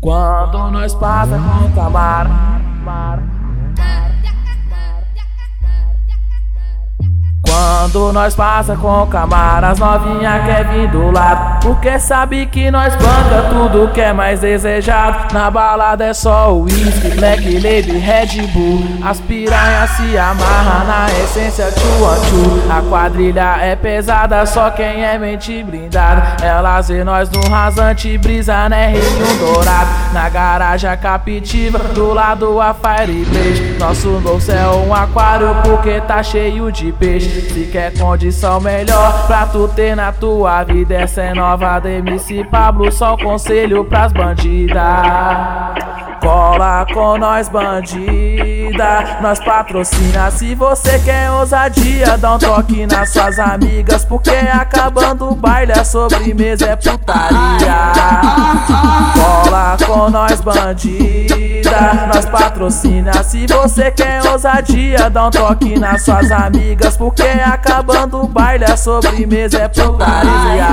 Quando nós passa com camara Quando nós passa com camara As novinha quer vir do lado. Porque sabe que nós banca tudo que é mais desejado. Na balada é só whisky, black label, Red Bull. As piranhas se amarra na essência tchu A quadrilha é pesada, só quem é mente blindada. Elas vê nós no rasante, brisa né, Rio Dourado. Na garagem a captiva, do lado a Fire Blaze Nosso bolso é um aquário porque tá cheio de peixe quer condição melhor pra tu ter na tua vida. Essa é nova da MC Pablo, só um conselho pras bandidas Cola com nós bandida, nós patrocina Se você quer ousadia, dá um toque nas suas amigas Porque acabando o baile, a sobremesa é putaria. Cola com nós bandida, nós patrocina Se você quer ousadia, dá um toque nas suas amigas Porque acabando o baile, a sobremesa é putaria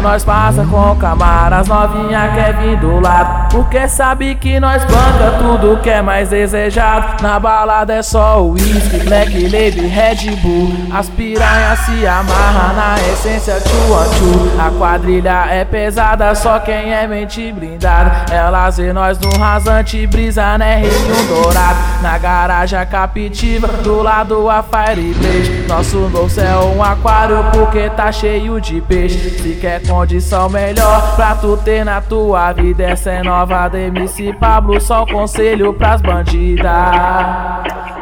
nós passa com camaras novinha quer vir do lado Porque sabe que nós banca tudo que é mais desejado. Na balada é só whisky, black label, Red Bull. As piranhas se amarra na essência tchu A quadrilha é pesada, só quem é mente blindada. Elas vê nós no rasante, brisa né, Rio Dourado. Na garagem a captiva, do lado a Fire Blaze Nosso bolso é um aquário porque tá cheio de peixe. Se quer condição melhor pra tu ter na tua vida. Essa é nova da MC Pablo, só um conselho pras bandidas.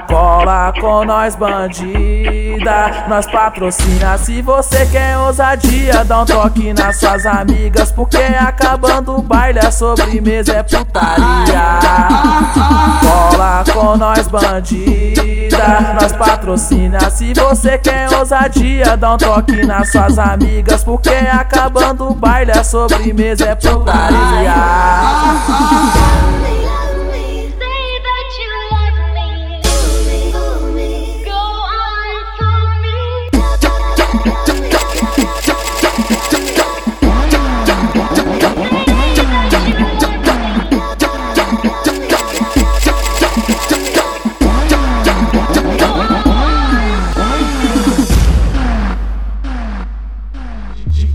Cola com nós bandida, nós patrocina Se você quer ousadia, dá um toque nas suas amigas Porque acabando o baile, a sobremesa é putaria. Cola com nós bandida, nós patrocina Se você quer ousadia, dá um toque nas suas amigas Porque acabando o baile, a sobremesa é putaria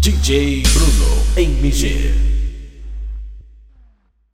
DJ Bruno MG